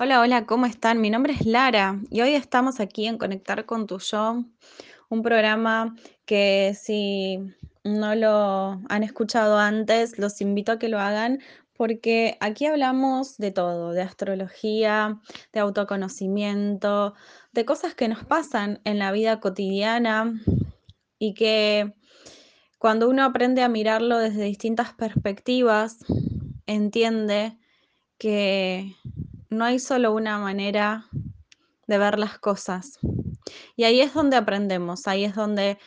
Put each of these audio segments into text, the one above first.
Hola, hola, ¿cómo están? Mi nombre es Lara y hoy estamos aquí en Conectar con tu Yo, un programa que si no lo han escuchado antes, los invito a que lo hagan porque aquí hablamos de todo, de astrología, de autoconocimiento, de cosas que nos pasan en la vida cotidiana y que cuando uno aprende a mirarlo desde distintas perspectivas, entiende que no hay solo una manera de ver las cosas. Y ahí es donde aprendemos, ahí es donde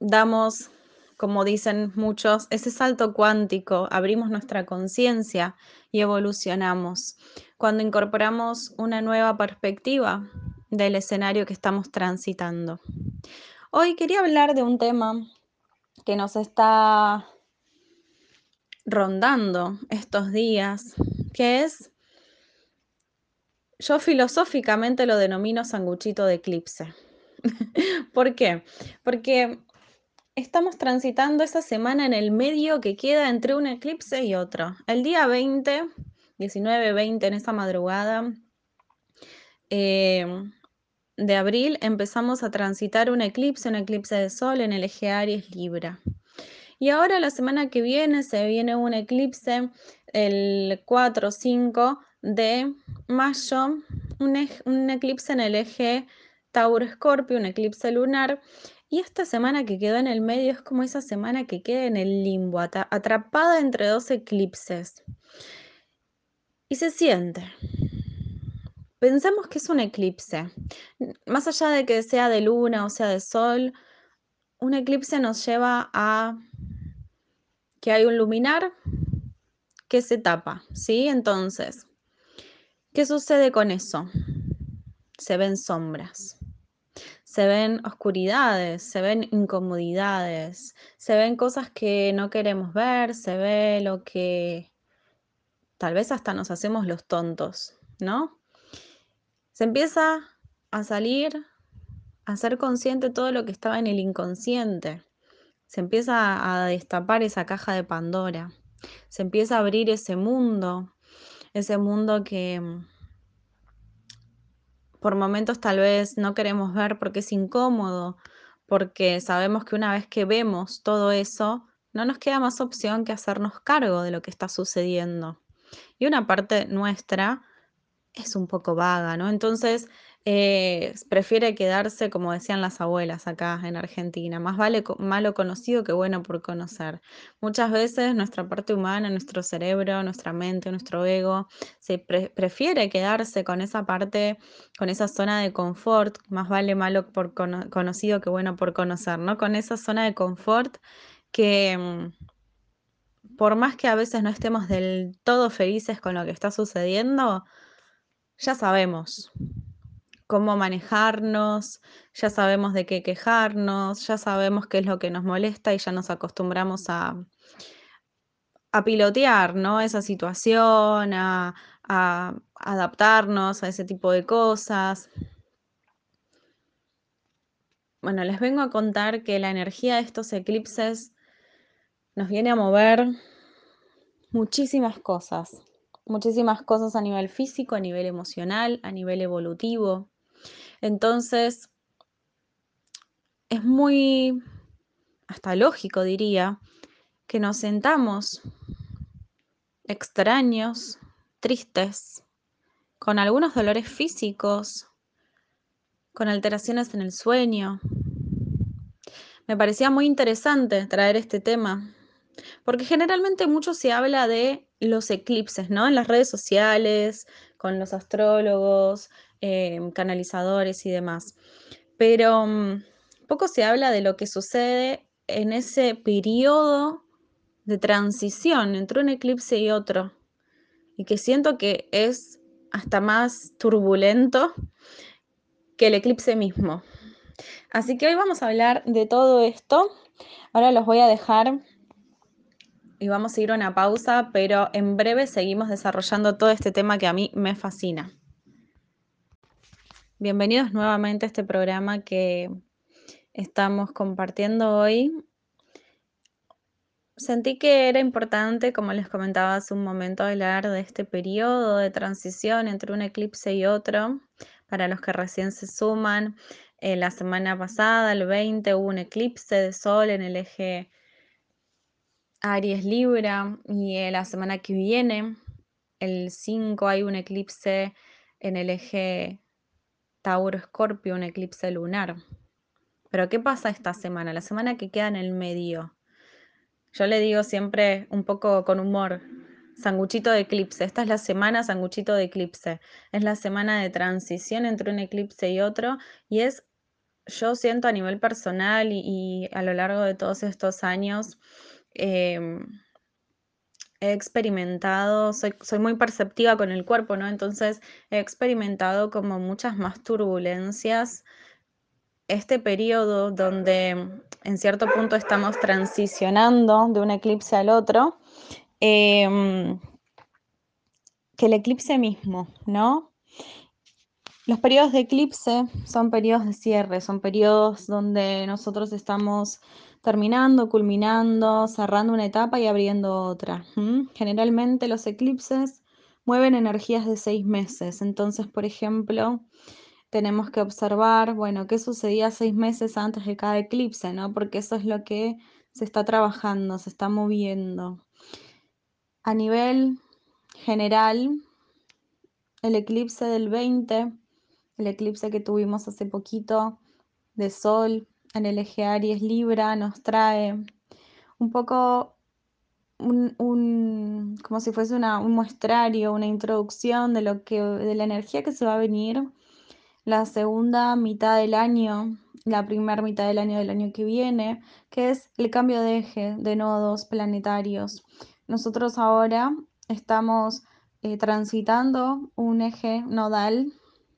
damos, como dicen muchos, ese salto cuántico, abrimos nuestra conciencia y evolucionamos. Cuando incorporamos una nueva perspectiva del escenario que estamos transitando. Hoy quería hablar de un tema que nos está rondando estos días, que es, yo filosóficamente lo denomino sanguchito de eclipse. ¿Por qué? Porque estamos transitando esa semana en el medio que queda entre un eclipse y otro. El día 20, 19, 20, en esa madrugada eh, de abril, empezamos a transitar un eclipse, un eclipse de sol en el eje Aries Libra. Y ahora la semana que viene se viene un eclipse el 4 o 5 de mayo, un, un, eclipse en el eje Tauro-Escorpio, un eclipse lunar. Y esta semana que quedó en el medio es como esa semana que queda en el limbo, atrapada entre dos eclipses. Y se siente. Pensemos que es un eclipse. Más allá de que sea de luna o sea de sol, un eclipse nos lleva a que hay un luminar que se tapa, ¿sí? Entonces, ¿qué sucede con eso? Se ven sombras, se ven oscuridades, se ven incomodidades, se ven cosas que no queremos ver, se ve lo que tal vez hasta nos hacemos los tontos, ¿no? Se empieza a salir, a ser consciente todo lo que estaba en el inconsciente se empieza a destapar esa caja de Pandora, se empieza a abrir ese mundo, ese mundo que mm, por momentos tal vez no queremos ver porque es incómodo, porque sabemos que una vez que vemos todo eso, no nos queda más opción que hacernos cargo de lo que está sucediendo. Y una parte nuestra es un poco vaga, ¿no? Entonces, eh, prefiere quedarse, como decían las abuelas acá en Argentina, más vale malo conocido que bueno por conocer. Muchas veces nuestra parte humana, nuestro cerebro, nuestra mente, nuestro ego, se prefiere quedarse con esa parte, con esa zona de confort, más vale malo por conocido que bueno por conocer, ¿no? Con esa zona de confort que mm, por más que a veces no estemos del todo felices con lo que está sucediendo, ya sabemos cómo manejarnos, ya sabemos de qué quejarnos, ya sabemos qué es lo que nos molesta y ya nos acostumbramos a, a pilotear ¿no? esa situación, a, a adaptarnos a ese tipo de cosas. Bueno, les vengo a contar que la energía de estos eclipses nos viene a mover muchísimas cosas, muchísimas cosas a nivel físico, a nivel emocional, a nivel evolutivo. Entonces, es muy, hasta lógico diría, que nos sentamos extraños, tristes, con algunos dolores físicos, con alteraciones en el sueño. Me parecía muy interesante traer este tema, porque generalmente mucho se habla de los eclipses, ¿no? En las redes sociales, con los astrólogos, Em, canalizadores y demás. Pero mm, poco se habla de lo que sucede en ese periodo de transición entre un eclipse y otro, y que siento que es hasta más turbulento que el eclipse mismo. Así que hoy vamos a hablar de todo esto. Ahora los voy a dejar y vamos a ir a una pausa, pero en breve seguimos desarrollando todo este tema que a mí me fascina. Bienvenidos nuevamente a este programa que estamos compartiendo hoy. sentí que era importante, como les comentaba hace un momento, hablar de este periodo de transición entre un eclipse y otro. Para los que recién se suman, eh, la semana pasada, el 20, hubo un eclipse de sol en el eje Aries Libra y eh, la semana que viene, el 5, hay un eclipse en el eje Tauro Escorpio, un eclipse lunar. Pero ¿qué pasa esta semana? La semana que queda en el medio. Yo le digo siempre un poco con humor, sanguchito de eclipse. Esta es la semana sanguchito de eclipse. Es la semana de transición entre un eclipse y otro y es, yo siento a nivel personal y, a lo largo de todos estos años, em, he experimentado, soy, muy perceptiva con el cuerpo, ¿no? Entonces he experimentado como muchas más turbulencias este periodo donde en cierto punto estamos transicionando de un eclipse al otro, em, que el eclipse mismo, ¿no? Los periodos de eclipse son periodos de cierre, son periodos donde nosotros estamos terminando, culminando, cerrando una etapa y abriendo otra. Generalmente los eclipses mueven energías de seis meses. Entonces, por ejemplo, tenemos que observar, bueno, qué sucedía seis meses antes de cada eclipse, ¿no? Porque eso es lo que se está trabajando, se está moviendo. A nivel general, el eclipse del 20, el eclipse que tuvimos hace poquito de Sol en el eje Aries Libra, nos trae un poco un, como si fuese una, un muestrario, una introducción de lo que, de la energía que se va a venir la segunda mitad del año, la primera mitad del año del año que viene, que es el cambio de eje de nodos planetarios. Nosotros ahora estamos eh, transitando un eje nodal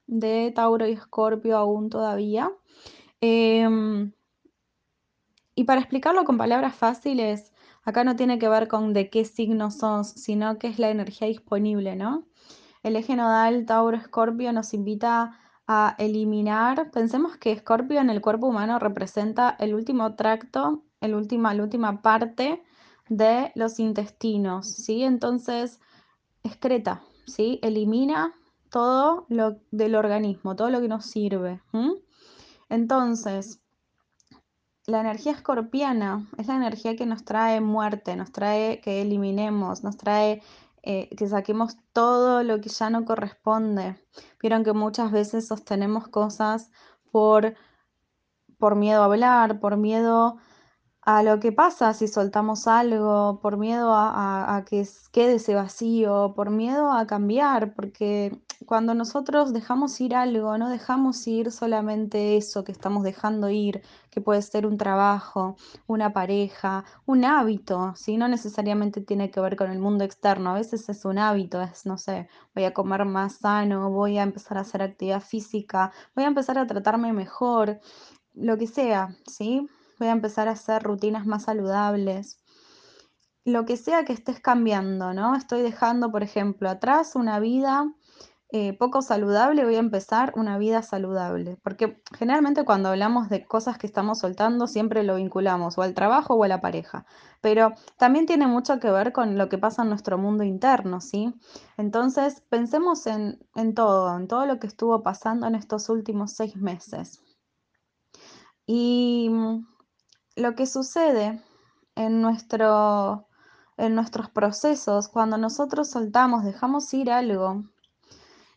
de Tauro y Escorpio aún todavía. Em, y para explicarlo con palabras fáciles, acá no tiene que ver con de qué signo sos, sino que es la energía disponible, ¿no? El eje nodal Tauro-Escorpio nos invita a eliminar, pensemos que Escorpio en el cuerpo humano representa el último tracto, el última, la última parte de los intestinos, ¿sí? Entonces, excreta, ¿sí? Elimina todo lo del organismo, todo lo que nos sirve. Entonces, la energía escorpiana es la energía que nos trae muerte, nos trae que eliminemos, nos trae eh, que saquemos todo lo que ya no corresponde. Vieron que muchas veces sostenemos cosas por, por miedo a hablar, por miedo a lo que pasa si soltamos algo, por miedo a, que quede ese vacío, por miedo a cambiar, porque cuando nosotros dejamos ir algo, no dejamos ir solamente eso que estamos dejando ir, que puede ser un trabajo, una pareja, un hábito, si no necesariamente tiene que ver con el mundo externo, a veces es un hábito, es, no sé, voy a comer más sano, voy a empezar a hacer actividad física, voy a empezar a tratarme mejor, lo que sea, ¿sí? voy a empezar a hacer rutinas más saludables. Lo que sea que estés cambiando, ¿no? Estoy dejando, por ejemplo, atrás una vida eh, poco saludable, voy a empezar una vida saludable. Porque generalmente cuando hablamos de cosas que estamos soltando, siempre lo vinculamos o al trabajo o a la pareja. Pero también tiene mucho que ver con lo que pasa en nuestro mundo interno, ¿sí? Entonces, pensemos en, en todo, en todo lo que estuvo pasando en estos últimos seis meses. Y lo que sucede en, nuestro, en nuestros procesos, cuando nosotros soltamos, dejamos ir algo,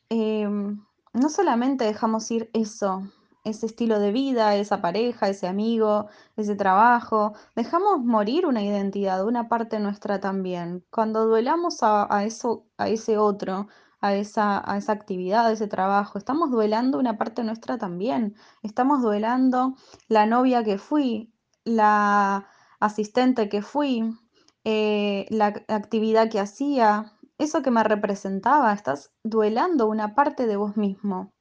em, no solamente dejamos ir eso, ese estilo de vida, esa pareja, ese amigo, ese trabajo, dejamos morir una identidad, una parte nuestra también. Cuando duelamos a, eso, a ese otro, a esa, a esa actividad, a ese trabajo. Estamos duelando una parte nuestra también. Estamos duelando la novia que fui, la asistente que fui, eh, la actividad que hacía, eso que me representaba, estás duelando una parte de vos mismo.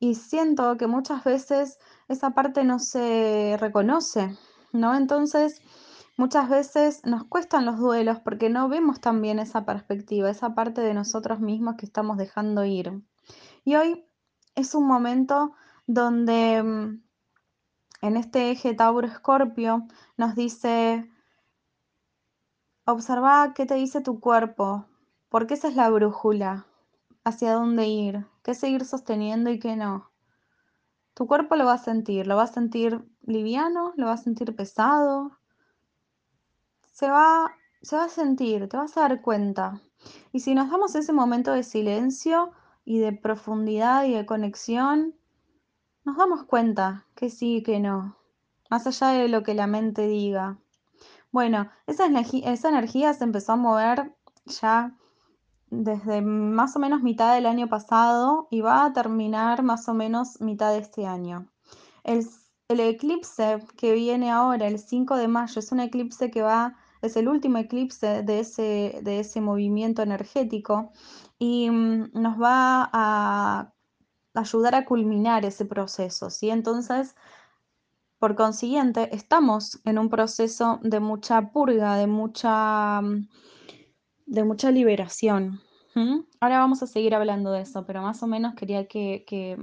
Y siento que muchas veces esa parte no se reconoce, ¿no? Entonces, muchas veces nos cuestan los duelos porque no vemos también esa perspectiva, esa parte de nosotros mismos que estamos dejando ir. Y hoy es un momento donde mm, en este eje Tauro-Escorpio nos dice, Observa qué te dice tu cuerpo, porque esa es la brújula, hacia dónde ir, qué seguir sosteniendo y qué no. Tu cuerpo lo va a sentir, lo va a sentir liviano, lo va a sentir pesado, se va, se va a sentir, te vas a dar cuenta. Y si nos damos ese momento de silencio y de profundidad y de conexión, nos damos cuenta que sí y que no, más allá de lo que la mente diga. Bueno, esa, esa energía se empezó a mover ya desde más o menos mitad del año pasado y va a terminar más o menos mitad de este año. El, eclipse que viene ahora, el 5 de mayo, es un eclipse que va, es el último eclipse de ese, de ese movimiento energético y mm, nos va a ayudar a culminar ese proceso, ¿sí? Entonces, por consiguiente, estamos en un proceso de mucha purga, de mucha, mm, de mucha liberación. Ahora vamos a seguir hablando de eso, pero más o menos quería que, que,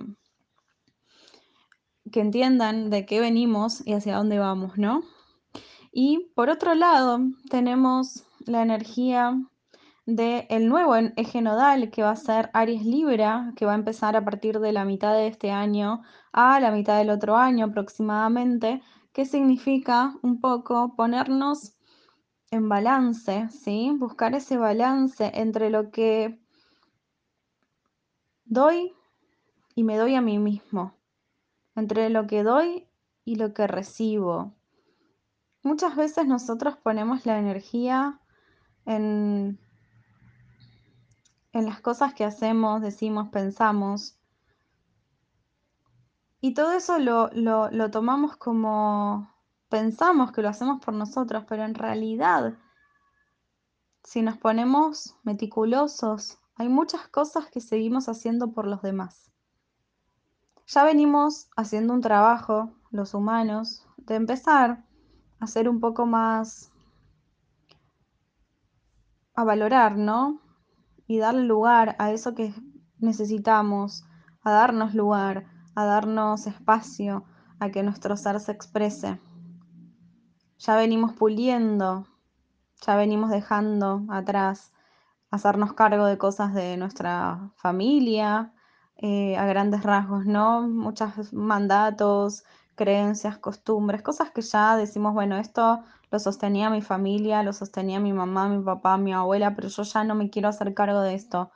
que entiendan de qué venimos y hacia dónde vamos, ¿no? Y por otro lado, tenemos la energía del nuevo eje nodal que va a ser Aries Libra, que va a empezar a partir de la mitad de este año a la mitad del otro año aproximadamente, que significa un poco ponernos en balance, ¿sí? Buscar ese balance entre lo que doy y me doy a mí mismo, entre lo que doy y lo que recibo. Muchas veces nosotros ponemos la energía en en las cosas que hacemos, decimos, pensamos. Y todo eso lo, lo, tomamos como pensamos que lo hacemos por nosotros, pero en realidad, si nos ponemos meticulosos, hay muchas cosas que seguimos haciendo por los demás. Ya venimos haciendo un trabajo, los humanos, de empezar a ser un poco más a valorar, ¿no? y darle lugar a eso que necesitamos, a darnos lugar, a darnos espacio, a que nuestro ser se exprese. Ya venimos puliendo, ya venimos dejando atrás hacernos cargo de cosas de nuestra familia, eh, a grandes rasgos, ¿no? Muchos mandatos, creencias, costumbres, cosas que ya decimos, bueno, esto lo sostenía mi familia, lo sostenía mi mamá, mi papá, mi abuela, pero yo ya no me quiero hacer cargo de esto.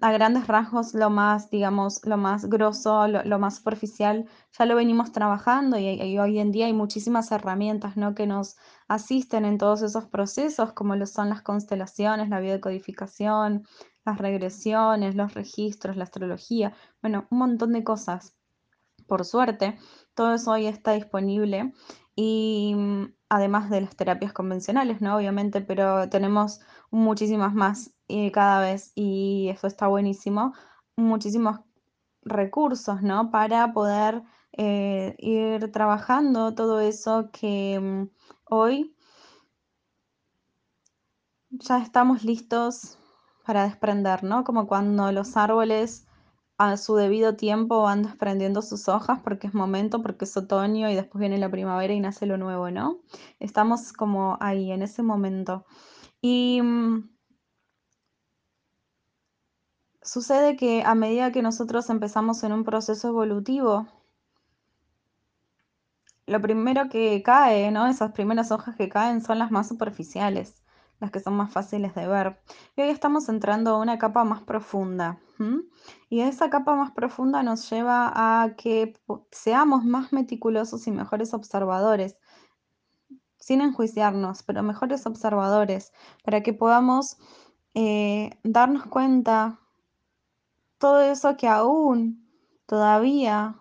A grandes rasgos, lo más, digamos, lo más grosso, lo, más superficial, ya lo venimos trabajando y, hoy en día hay muchísimas herramientas, ¿no? Que nos asisten en todos esos procesos, como lo son las constelaciones, la biodecodificación, las regresiones, los registros, la astrología, bueno, un montón de cosas. Por suerte, todo eso hoy está disponible y mm, además de las terapias convencionales, ¿no? Obviamente, pero tenemos muchísimas más eh, cada vez y eso está buenísimo, muchísimos recursos, ¿no? Para poder eh, ir trabajando todo eso que mm, hoy ya estamos listos para desprender, ¿no? Como cuando los árboles a su debido tiempo van desprendiendo sus hojas porque es momento, porque es otoño y después viene la primavera y nace lo nuevo, ¿no? Estamos como ahí, en ese momento. Y mm, sucede que a medida que nosotros empezamos en un proceso evolutivo, lo primero que cae, ¿no? Esas primeras hojas que caen son las más superficiales las que son más fáciles de ver. Y hoy estamos entrando a una capa más profunda. Y esa capa más profunda nos lleva a que seamos más meticulosos y mejores observadores, sin enjuiciarnos, pero mejores observadores, para que podamos eh, darnos cuenta todo eso que aún todavía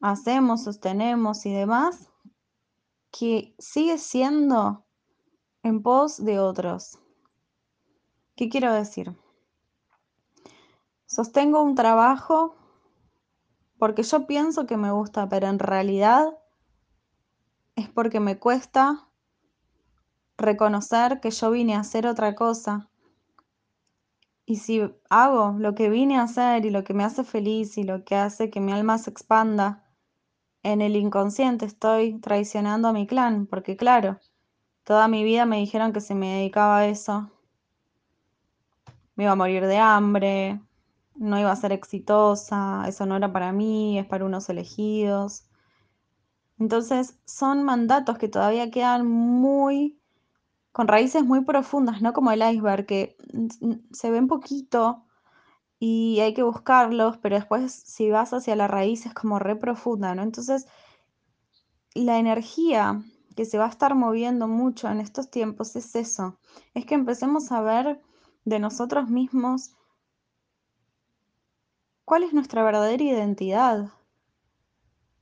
hacemos, sostenemos y demás, que sigue siendo en pos de otros. ¿Qué quiero decir? Sostengo un trabajo porque yo pienso que me gusta, pero en realidad es porque me cuesta reconocer que yo vine a hacer otra cosa. Y si hago lo que vine a hacer y lo que me hace feliz y lo que hace que mi alma se expanda, en el inconsciente estoy traicionando a mi clan, porque claro, Toda mi vida me dijeron que si me dedicaba a eso, me iba a morir de hambre, no iba a ser exitosa, eso no era para mí, es para unos elegidos. Entonces son mandatos que todavía quedan muy, con raíces muy profundas, no como el iceberg, que se ven poquito y hay que buscarlos, pero después si vas hacia la raíz es como re profunda, ¿no? Entonces, la energía que se va a estar moviendo mucho en estos tiempos es eso, es que empecemos a ver de nosotros mismos cuál es nuestra verdadera identidad.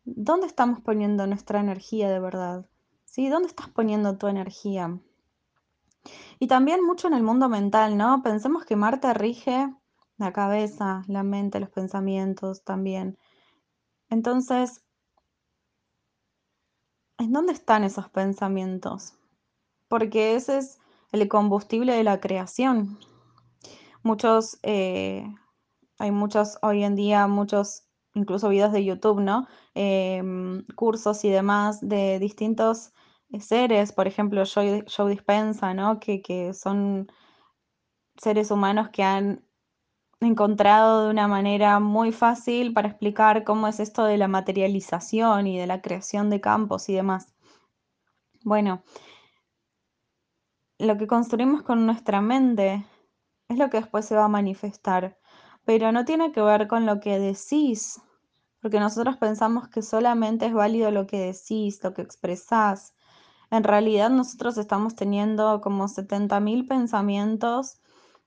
¿Dónde estamos poniendo nuestra energía de verdad? ¿Sí? ¿Dónde estás poniendo tu energía? Y también mucho en el mundo mental, ¿no? Pensemos que Marte rige la cabeza, la mente, los pensamientos también. Entonces, ¿en dónde están esos pensamientos? Porque ese es el combustible de la creación. Muchos, eh, hay muchos, hoy en día, muchos, incluso videos de YouTube, ¿no? Em, cursos y demás de distintos seres, por ejemplo, Joe, Joe Dispensa, ¿no? Que, que son seres humanos que han encontrado de una manera muy fácil para explicar cómo es esto de la materialización y de la creación de campos y demás. Bueno, lo que construimos con nuestra mente es lo que después se va a manifestar, pero no tiene que ver con lo que decís, porque nosotros pensamos que solamente es válido lo que decís, lo que expresás. En realidad nosotros estamos teniendo como 70.000 pensamientos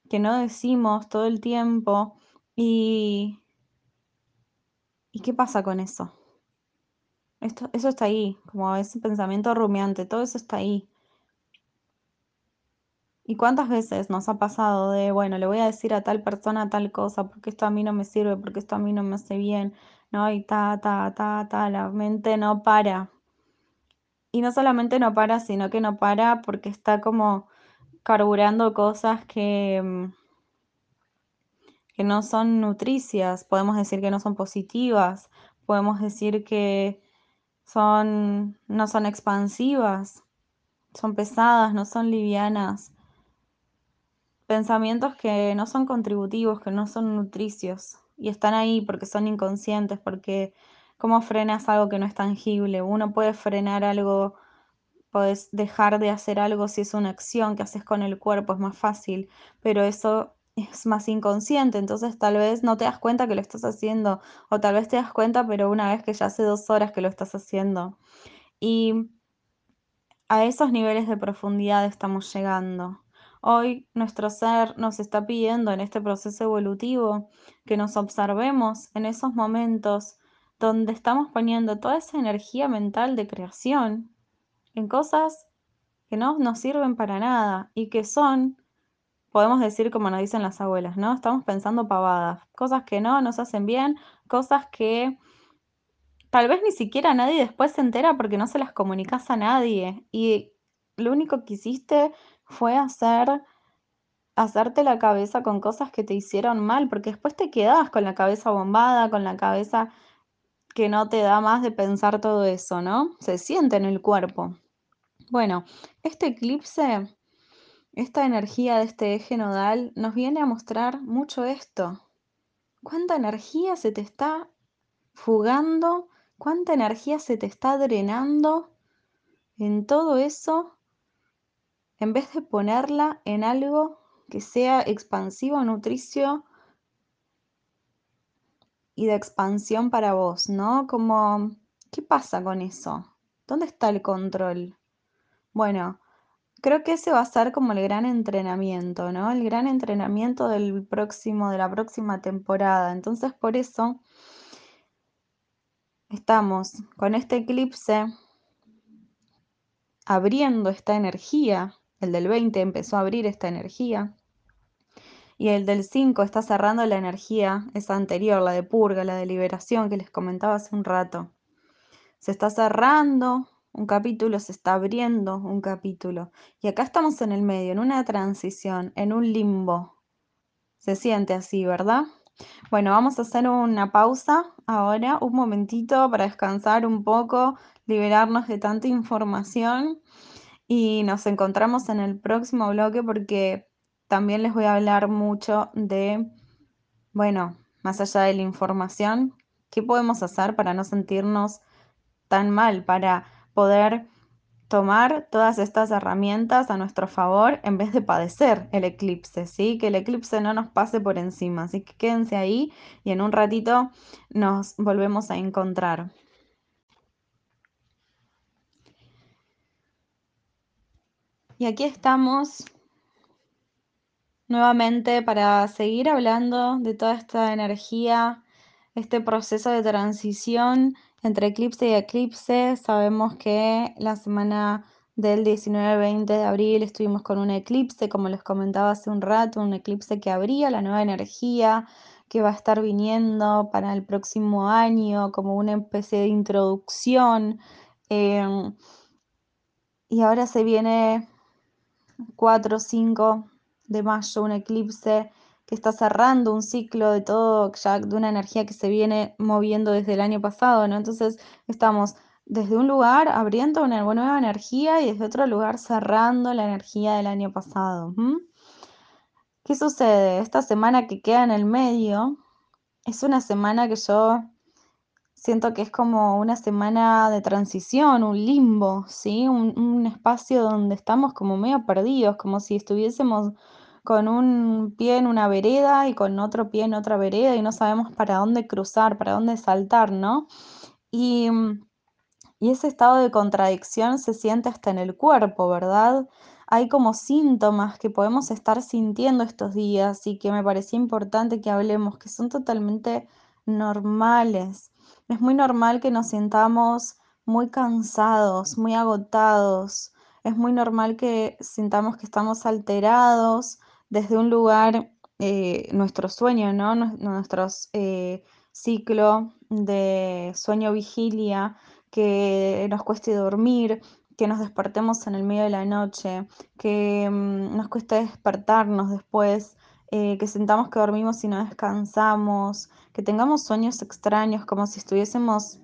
que no decimos todo el tiempo y... ¿Y qué pasa con eso? Esto, eso está ahí, como ese pensamiento rumiante, todo eso está ahí. ¿Y cuántas veces nos ha pasado de, bueno, le voy a decir a tal persona tal cosa, porque esto a mí no me sirve, porque esto a mí no me hace bien, ¿no? Y ta, ta, ta, ta, la mente no para. Y no solamente no para, sino que no para porque está como carburando cosas que, mm, que no son nutricias, podemos decir que no son positivas, podemos decir que son, no son expansivas, son pesadas, no son livianas. Pensamientos que no son contributivos, que no son nutricios y están ahí porque son inconscientes, porque ¿cómo frenas algo que no es tangible? Uno puede frenar algo, puedes dejar de hacer algo si es una acción que haces con el cuerpo, es más fácil, pero eso es más inconsciente, entonces tal vez no te das cuenta que lo estás haciendo, o tal vez te das cuenta, pero una vez que ya hace dos horas que lo estás haciendo. Y a esos niveles de profundidad estamos llegando. Hoy nuestro ser nos está pidiendo en este proceso evolutivo que nos observemos en esos momentos donde estamos poniendo toda esa energía mental de creación en cosas que no nos sirven para nada y que son podemos decir como nos dicen las abuelas, ¿no? Estamos pensando pavadas, cosas que no nos hacen bien, cosas que tal vez ni siquiera nadie después se entera porque no se las comunicas a nadie y lo único que hiciste fue hacer hacerte la cabeza con cosas que te hicieron mal, porque después te quedabas con la cabeza bombada, con la cabeza que no te da más de pensar todo eso, ¿no? Se siente en el cuerpo. Bueno, este eclipse esta energía de este eje nodal nos viene a mostrar mucho esto. ¿Cuánta energía se te está fugando? ¿Cuánta energía se te está drenando en todo eso? En vez de ponerla en algo que sea expansivo, nutricio y de expansión para vos, ¿no? Como, ¿qué pasa con eso? ¿Dónde está el control? Bueno, Creo que ese va a ser como el gran entrenamiento, ¿no? El gran entrenamiento del próximo, de la próxima temporada. Entonces, por eso estamos con este eclipse abriendo esta energía. El del 20 empezó a abrir esta energía. Y el del 5 está cerrando la energía, esa anterior, la de purga, la de liberación que les comentaba hace un rato. Se está cerrando un capítulo se está abriendo un capítulo. Y acá estamos en el medio, en una transición, en un limbo. Se siente así, ¿verdad? Bueno, vamos a hacer una pausa ahora, un momentito para descansar un poco, liberarnos de tanta información y nos encontramos en el próximo bloque porque también les voy a hablar mucho de, bueno, más allá de la información, qué podemos hacer para no sentirnos tan mal, para poder tomar todas estas herramientas a nuestro favor en vez de padecer el eclipse, ¿sí? Que el eclipse no nos pase por encima, así que quédense ahí y en un ratito nos volvemos a encontrar. Y aquí estamos nuevamente para seguir hablando de toda esta energía, este proceso de transición entre eclipse y eclipse. Sabemos que la semana del 19-20 de abril estuvimos con un eclipse, como les comentaba hace un rato, un eclipse que abría la nueva energía que va a estar viniendo para el próximo año, como una especie de introducción. Em, y ahora se viene 4 o 5 de mayo, un eclipse que está cerrando un ciclo de todo, ya de una energía que se viene moviendo desde el año pasado, ¿no? Entonces estamos desde un lugar abriendo una nueva energía y desde otro lugar cerrando la energía del año pasado. ¿Qué sucede? Esta semana que queda en el medio es una semana que yo siento que es como una semana de transición, un limbo, ¿sí? Un, espacio donde estamos como medio perdidos, como si estuviésemos con un pie en una vereda y con otro pie en otra vereda y no sabemos para dónde cruzar, para dónde saltar, ¿no? Y, y ese estado de contradicción se siente hasta en el cuerpo, ¿verdad? Hay como síntomas que podemos estar sintiendo estos días y que me parecía importante que hablemos, que son totalmente normales. Es muy normal que nos sintamos muy cansados, muy agotados. Es muy normal que sintamos que estamos alterados desde un lugar, eh, nuestro sueño, ¿no? Nuestro eh, ciclo de sueño-vigilia, que nos cueste dormir, que nos despertemos en el medio de la noche, que mm, nos cueste despertarnos después, eh, que sintamos que dormimos y no descansamos, que tengamos sueños extraños, como si estuviésemos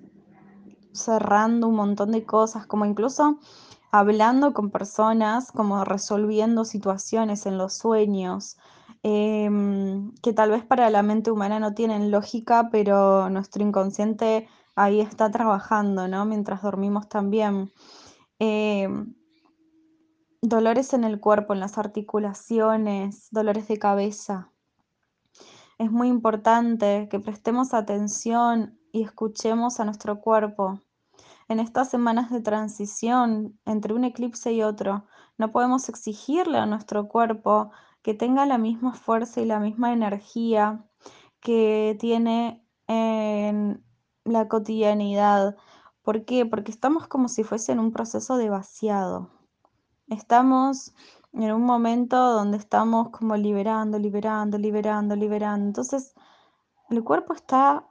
cerrando un montón de cosas, como incluso hablando con personas, como resolviendo situaciones en los sueños, em, que tal vez para la mente humana no tienen lógica, pero nuestro inconsciente ahí está trabajando, ¿no? Mientras dormimos también. Em, dolores en el cuerpo, en las articulaciones, dolores de cabeza. Es muy importante que prestemos atención y escuchemos a nuestro cuerpo. En estas semanas de transición entre un eclipse y otro, no podemos exigirle a nuestro cuerpo que tenga la misma fuerza y la misma energía que tiene en la cotidianidad. ¿Por qué? Porque estamos como si fuese en un proceso de vaciado. Estamos en un momento donde estamos como liberando, liberando, liberando, liberando. Entonces, el cuerpo está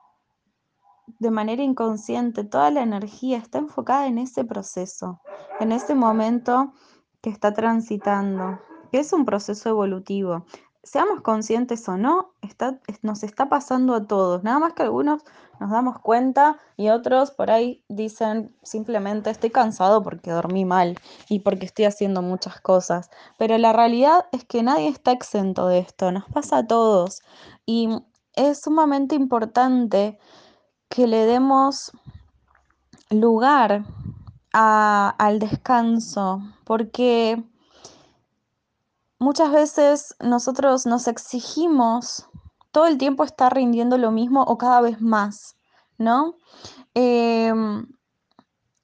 de manera inconsciente, toda la energía está enfocada en ese proceso, en ese momento que está transitando, que es un proceso evolutivo. Seamos conscientes o no, está, nos está pasando a todos, nada más que algunos nos damos cuenta y otros por ahí dicen simplemente estoy cansado porque dormí mal y porque estoy haciendo muchas cosas. Pero la realidad es que nadie está exento de esto, nos pasa a todos y es sumamente importante que le demos lugar al descanso, porque muchas veces nosotros nos exigimos todo el tiempo estar rindiendo lo mismo o cada vez más, ¿no? Em,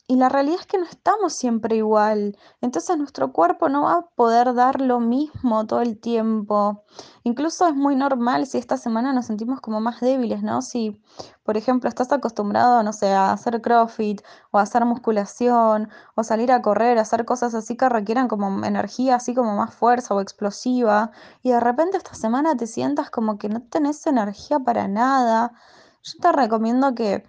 y la realidad es que no estamos siempre igual. Entonces nuestro cuerpo no va a poder dar lo mismo todo el tiempo. Incluso es muy normal si esta semana nos sentimos como más débiles, ¿no? Si, por ejemplo, estás acostumbrado, no sé, a hacer CrossFit o a hacer musculación o salir a correr, a hacer cosas así que requieran como energía, así como más fuerza o explosiva, y de repente esta semana te sientas como que no tenés energía para nada, yo te recomiendo que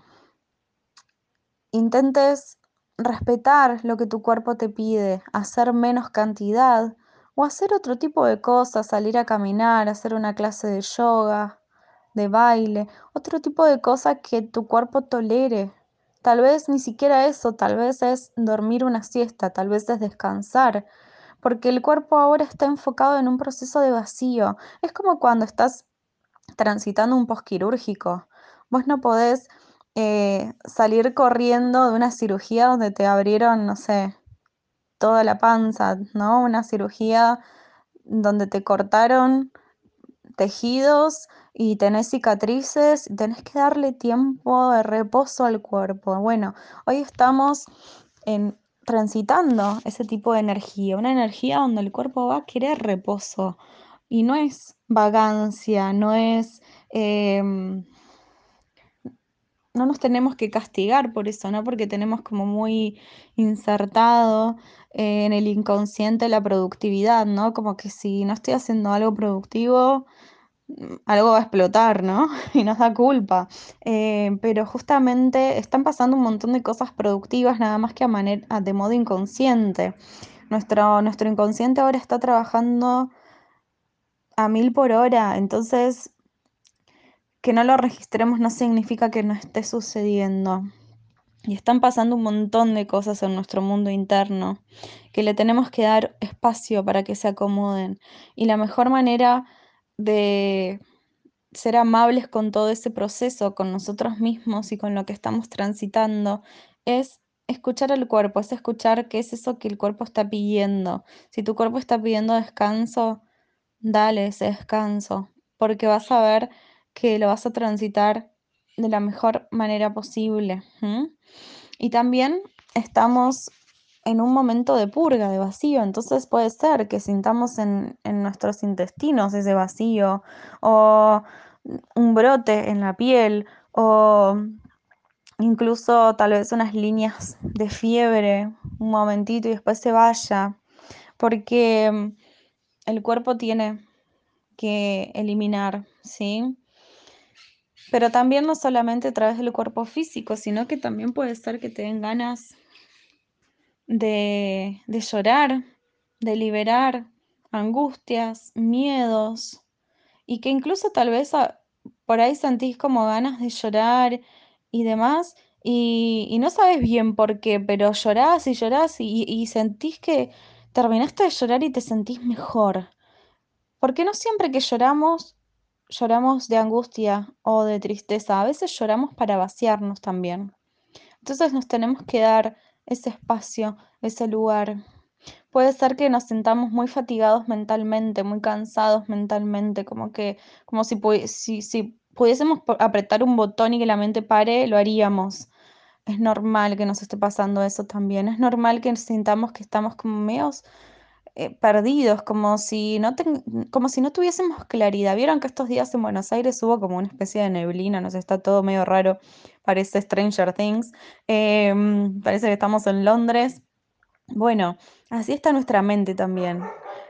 intentes respetar lo que tu cuerpo te pide, hacer menos cantidad o hacer otro tipo de cosas, salir a caminar, hacer una clase de yoga, de baile, otro tipo de cosas que tu cuerpo tolere. Tal vez ni siquiera eso, tal vez es dormir una siesta, tal vez es descansar, porque el cuerpo ahora está enfocado en un proceso de vacío. Es como cuando estás transitando un posquirúrgico. Vos no podés eh, salir corriendo de una cirugía donde te abrieron, no sé, toda la panza, ¿no? Una cirugía donde te cortaron tejidos y tenés cicatrices, tenés que darle tiempo de reposo al cuerpo. Bueno, hoy estamos en, transitando ese tipo de energía, una energía donde el cuerpo va a querer reposo y no es vagancia, no es... Em, no nos tenemos que castigar por eso, ¿no? Porque tenemos como muy insertado en el inconsciente la productividad, ¿no? Como que si no estoy haciendo algo productivo, mm, algo va a explotar, ¿no? Y nos da culpa. Eh, pero justamente están pasando un montón de cosas productivas, nada más que a manera, de modo inconsciente. Nuestro, nuestro inconsciente ahora está trabajando a mil por hora, entonces que no lo registremos no significa que no esté sucediendo. Y están pasando un montón de cosas en nuestro mundo interno que le tenemos que dar espacio para que se acomoden. Y la mejor manera de ser amables con todo ese proceso, con nosotros mismos y con lo que estamos transitando, es escuchar al cuerpo, es escuchar qué es eso que el cuerpo está pidiendo. Si tu cuerpo está pidiendo descanso, dale ese descanso, porque vas a ver que lo vas a transitar de la mejor manera posible. Y también estamos en un momento de purga, de vacío, entonces puede ser que sintamos en, en nuestros intestinos ese vacío o un brote en la piel o incluso tal vez unas líneas de fiebre, un momentito y después se vaya, porque el cuerpo tiene que eliminar, ¿sí? Pero también no solamente a través del cuerpo físico, sino que también puede ser que te den ganas de, de llorar, de liberar angustias, miedos, y que incluso tal vez por ahí sentís como ganas de llorar y demás, y, y no sabes bien por qué, pero llorás y llorás y, y sentís que terminaste de llorar y te sentís mejor. Porque no siempre que lloramos lloramos de angustia o de tristeza, a veces lloramos para vaciarnos también. Entonces nos tenemos que dar ese espacio, ese lugar. Puede ser que nos sentamos muy fatigados mentalmente, muy cansados mentalmente, como que, como si, si, si pudiésemos apretar un botón y que la mente pare, lo haríamos. Es normal que nos esté pasando eso también. Es normal que sintamos que estamos como medios eh, perdidos, como si, no como si no tuviésemos claridad. Vieron que estos días en Buenos Aires hubo como una especie de neblina, no sé, está todo medio raro, parece Stranger Things, em, parece que estamos en Londres. Bueno, así está nuestra mente también.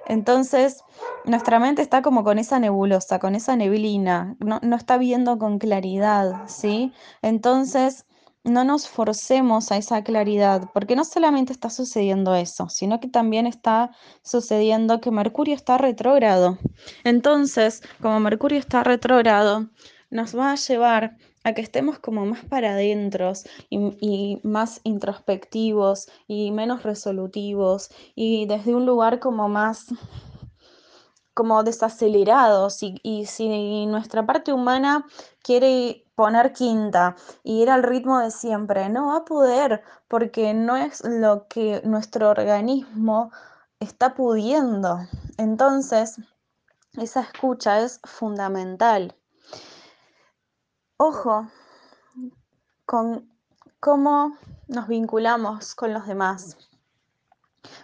Entonces, nuestra mente está como con esa nebulosa, con esa neblina, no, no está viendo con claridad, ¿sí? Entonces, no nos forcemos a esa claridad, porque no solamente está sucediendo eso, sino que también está sucediendo que Mercurio está retrógrado. Entonces, como Mercurio está retrógrado, nos va a llevar a que estemos como más para adentro y, y, más introspectivos y menos resolutivos y desde un lugar como más como desacelerados y, si nuestra parte humana quiere poner quinta y ir al ritmo de siempre, no va a poder porque no es lo que nuestro organismo está pudiendo. Entonces, esa escucha es fundamental. Ojo con cómo nos vinculamos con los demás.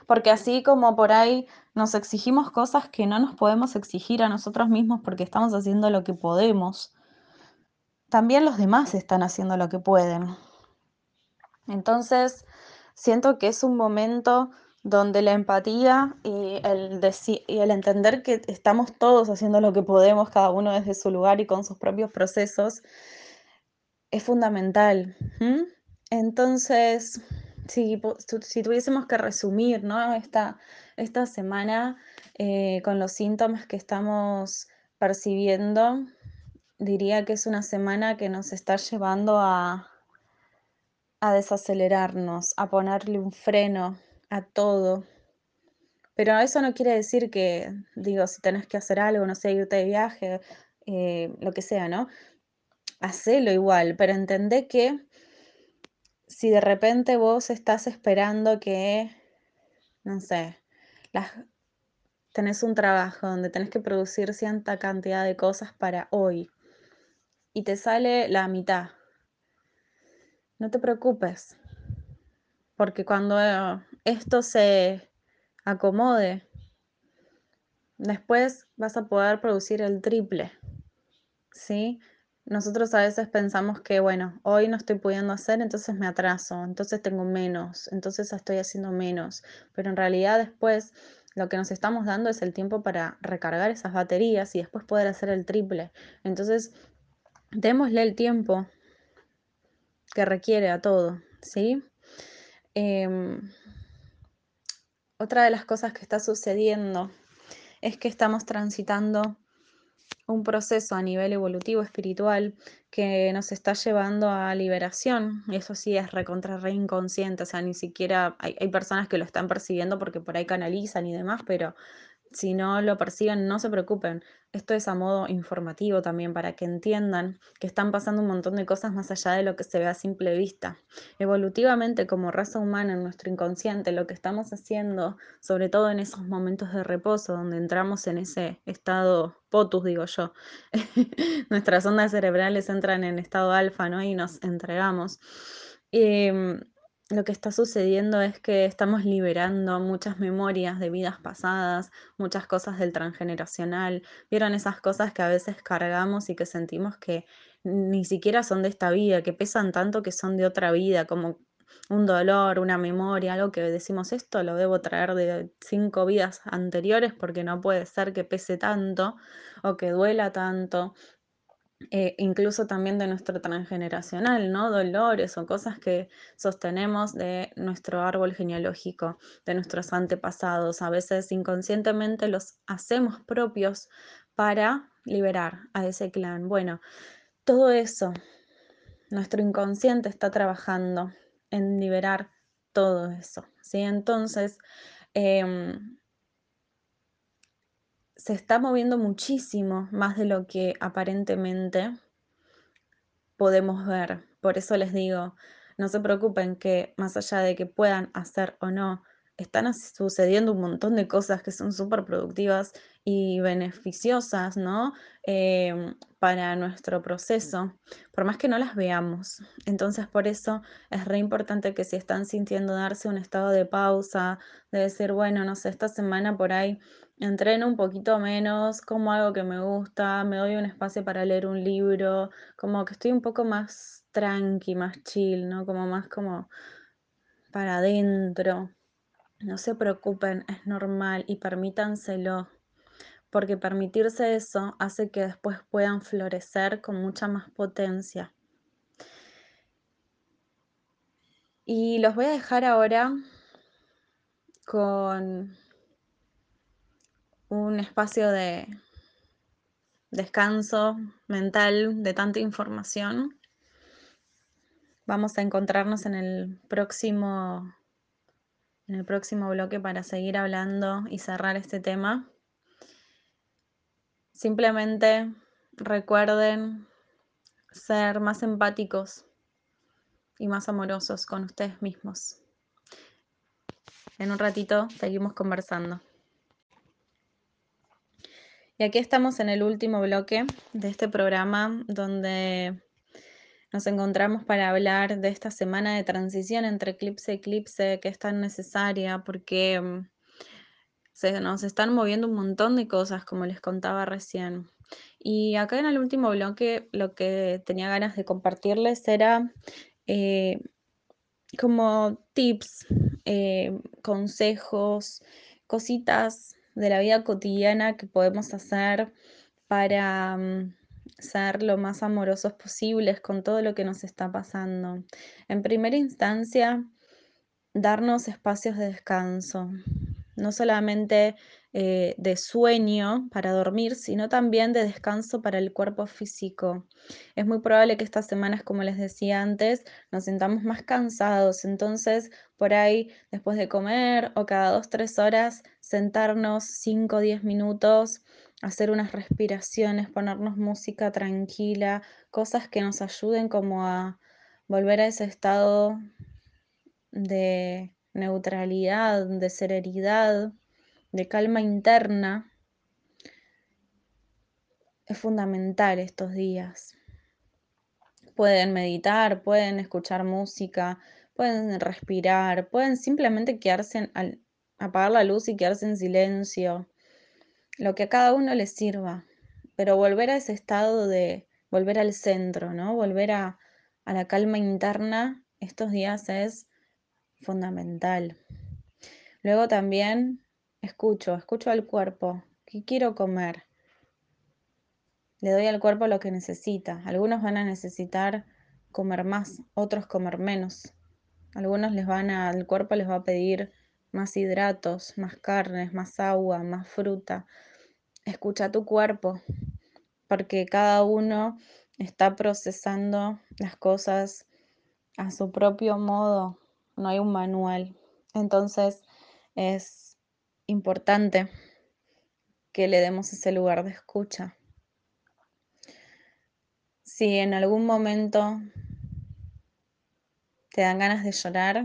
Porque así como por ahí nos exigimos cosas que no nos podemos exigir a nosotros mismos porque estamos haciendo lo que podemos, también los demás están haciendo lo que pueden. Entonces, siento que es un momento donde la empatía y el, entender que estamos todos haciendo lo que podemos, cada uno desde su lugar y con sus propios procesos, es fundamental. Entonces, si, si, tuviésemos que resumir ¿no? esta, esta semana eh, con los síntomas que estamos percibiendo, diría que es una semana que nos está llevando a, a desacelerarnos, a ponerle un freno a todo. Pero eso no quiere decir que, digo, si tenés que hacer algo, no sé, irte de viaje, eh, lo que sea, ¿no? Hacelo igual, pero entendé que si de repente vos estás esperando que, no sé, las, tenés un trabajo donde tenés que producir cierta cantidad de cosas para hoy y te sale la mitad, no te preocupes, porque cuando esto se acomode, después vas a poder producir el triple, ¿sí? Nosotros a veces pensamos que, bueno, hoy no estoy pudiendo hacer, entonces me atraso, entonces tengo menos, entonces estoy haciendo menos, pero en realidad después lo que nos estamos dando es el tiempo para recargar esas baterías y después poder hacer el triple. Entonces, démosle el tiempo que requiere a todo, ¿sí? Em, otra de las cosas que está sucediendo es que estamos transitando un proceso a nivel evolutivo espiritual que nos está llevando a liberación. Eso sí es recontra re inconsciente, o sea, ni siquiera hay, hay personas que lo están persiguiendo porque por ahí canalizan y demás, pero si no lo perciben, no se preocupen. Esto es a modo informativo también para que entiendan que están pasando un montón de cosas más allá de lo que se ve a simple vista. Evolutivamente, como raza humana en nuestro inconsciente, lo que estamos haciendo, sobre todo en esos momentos de reposo, donde entramos en ese estado potus, digo yo, nuestras ondas cerebrales entran en estado alfa, ¿no? Y nos entregamos. Eh, lo que está sucediendo es que estamos liberando muchas memorias de vidas pasadas, muchas cosas del transgeneracional. ¿Vieron esas cosas que a veces cargamos y que sentimos que ni siquiera son de esta vida, que pesan tanto que son de otra vida, como un dolor, una memoria, algo que decimos esto lo debo traer de cinco vidas anteriores porque no puede ser que pese tanto o que duela tanto eh, incluso también de nuestro transgeneracional, ¿no? Dolores o cosas que sostenemos de nuestro árbol genealógico, de nuestros antepasados. A veces inconscientemente los hacemos propios para liberar a ese clan. Bueno, todo eso, nuestro inconsciente está trabajando en liberar todo eso, ¿sí? Entonces, em, se está moviendo muchísimo más de lo que aparentemente podemos ver. Por eso les digo, no se preocupen que más allá de que puedan hacer o no, están sucediendo un montón de cosas que son súper productivas y beneficiosas, ¿no? Em, para nuestro proceso, por más que no las veamos. Entonces, por eso es re importante que si están sintiendo darse un estado de pausa, de decir, bueno, no sé, esta semana por ahí entreno un poquito menos, como algo que me gusta, me doy un espacio para leer un libro, como que estoy un poco más tranqui, más chill, ¿no? Como más como para adentro. No se preocupen, es normal y permítanselo, porque permitirse eso hace que después puedan florecer con mucha más potencia. Y los voy a dejar ahora con un espacio de descanso mental de tanta información. Vamos a encontrarnos en el próximo en el próximo bloque para seguir hablando y cerrar este tema. Simplemente recuerden ser más empáticos y más amorosos con ustedes mismos. En un ratito seguimos conversando. Y aquí estamos en el último bloque de este programa donde nos encontramos para hablar de esta semana de transición entre eclipse y eclipse que es tan necesaria porque mm, se nos están moviendo un montón de cosas, como les contaba recién. Y acá en el último bloque lo que tenía ganas de compartirles era eh, como tips, eh, consejos, cositas de la vida cotidiana que podemos hacer para mm, ser lo más amorosos posibles con todo lo que nos está pasando. En primera instancia, darnos espacios de descanso. No solamente eh, de sueño para dormir, sino también de descanso para el cuerpo físico. Es muy probable que estas semanas, como les decía antes, nos sintamos más cansados, entonces por ahí después de comer o cada dos, tres horas, sentarnos 5 o 10 minutos, hacer unas respiraciones, ponernos música tranquila, cosas que nos ayuden como a volver a ese estado de neutralidad, de serenidad, de calma interna, es fundamental estos días. Pueden meditar, pueden escuchar música, pueden respirar, pueden simplemente quedarse al apagar la luz y quedarse en silencio, lo que a cada uno les sirva, pero volver a ese estado de volver al centro, ¿no? Volver a, a la calma interna estos días es fundamental. Luego también Escucho, escucho al cuerpo. ¿Qué quiero comer? Le doy al cuerpo lo que necesita. Algunos van a necesitar comer más, otros comer menos. Algunos les van a, el cuerpo les va a pedir más hidratos, más carnes, más agua, más fruta. Escucha tu cuerpo, porque cada uno está procesando las cosas a su propio modo. No hay un manual. Entonces es importante que le demos ese lugar de escucha. Si en algún momento te dan ganas de llorar,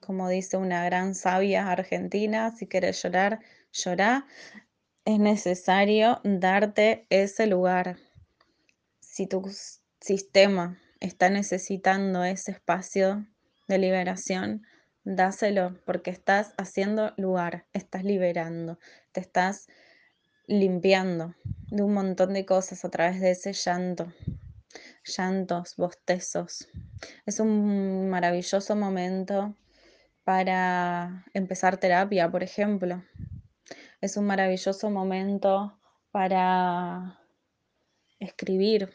como dice una gran sabia argentina, si quieres llorar, llorá, es necesario darte ese lugar. Si tu sistema está necesitando ese espacio de liberación, dáselo porque estás haciendo lugar, estás liberando, te estás limpiando de un montón de cosas a través de ese llanto, llantos, bostezos. Es un maravilloso momento para empezar terapia, por ejemplo. Es un maravilloso momento para escribir.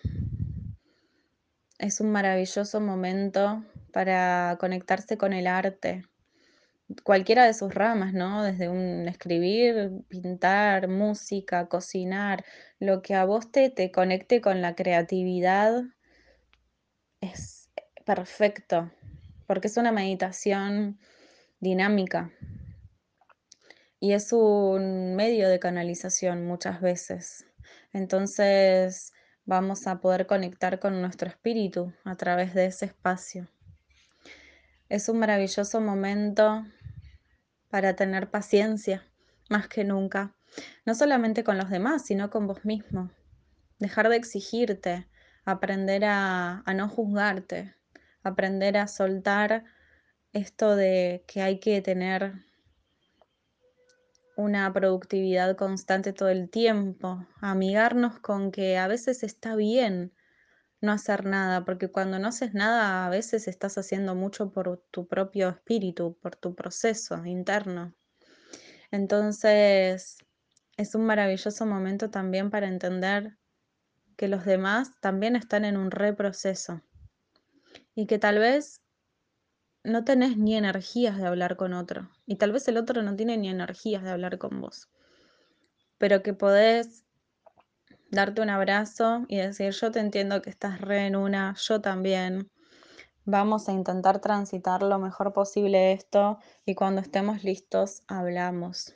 Es un maravilloso momento para conectarse con el arte, cualquiera de sus ramas, ¿no? Desde un escribir, pintar, música, cocinar, lo que a vos te, te conecte con la creatividad es perfecto, porque es una meditación dinámica y es un medio de canalización muchas veces. Entonces vamos a poder conectar con nuestro espíritu a través de ese espacio. Es un maravilloso momento para tener paciencia, más que nunca, no solamente con los demás, sino con vos mismo. Dejar de exigirte, aprender a, a no juzgarte, aprender a soltar esto de que hay que tener una productividad constante todo el tiempo, amigarnos con que a veces está bien no hacer nada, porque cuando no haces nada a veces estás haciendo mucho por tu propio espíritu, por tu proceso interno. Entonces, es un maravilloso momento también para entender que los demás también están en un reproceso y que tal vez no tenés ni energías de hablar con otro y tal vez el otro no tiene ni energías de hablar con vos, pero que podés darte un abrazo y decir, yo te entiendo que estás re en una, yo también. Vamos a intentar transitar lo mejor posible esto y cuando estemos listos hablamos.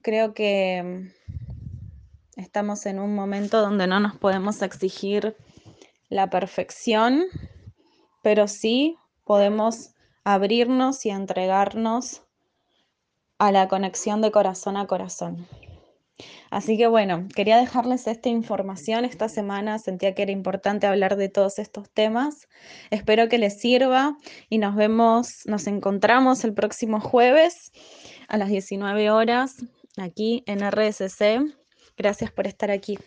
Creo que estamos en un momento donde no nos podemos exigir la perfección, pero sí podemos abrirnos y entregarnos a la conexión de corazón a corazón. Así que bueno, quería dejarles esta información esta semana, sentía que era importante hablar de todos estos temas. Espero que les sirva y nos vemos, nos encontramos el próximo jueves a las 19 horas aquí en RSC. Gracias por estar aquí.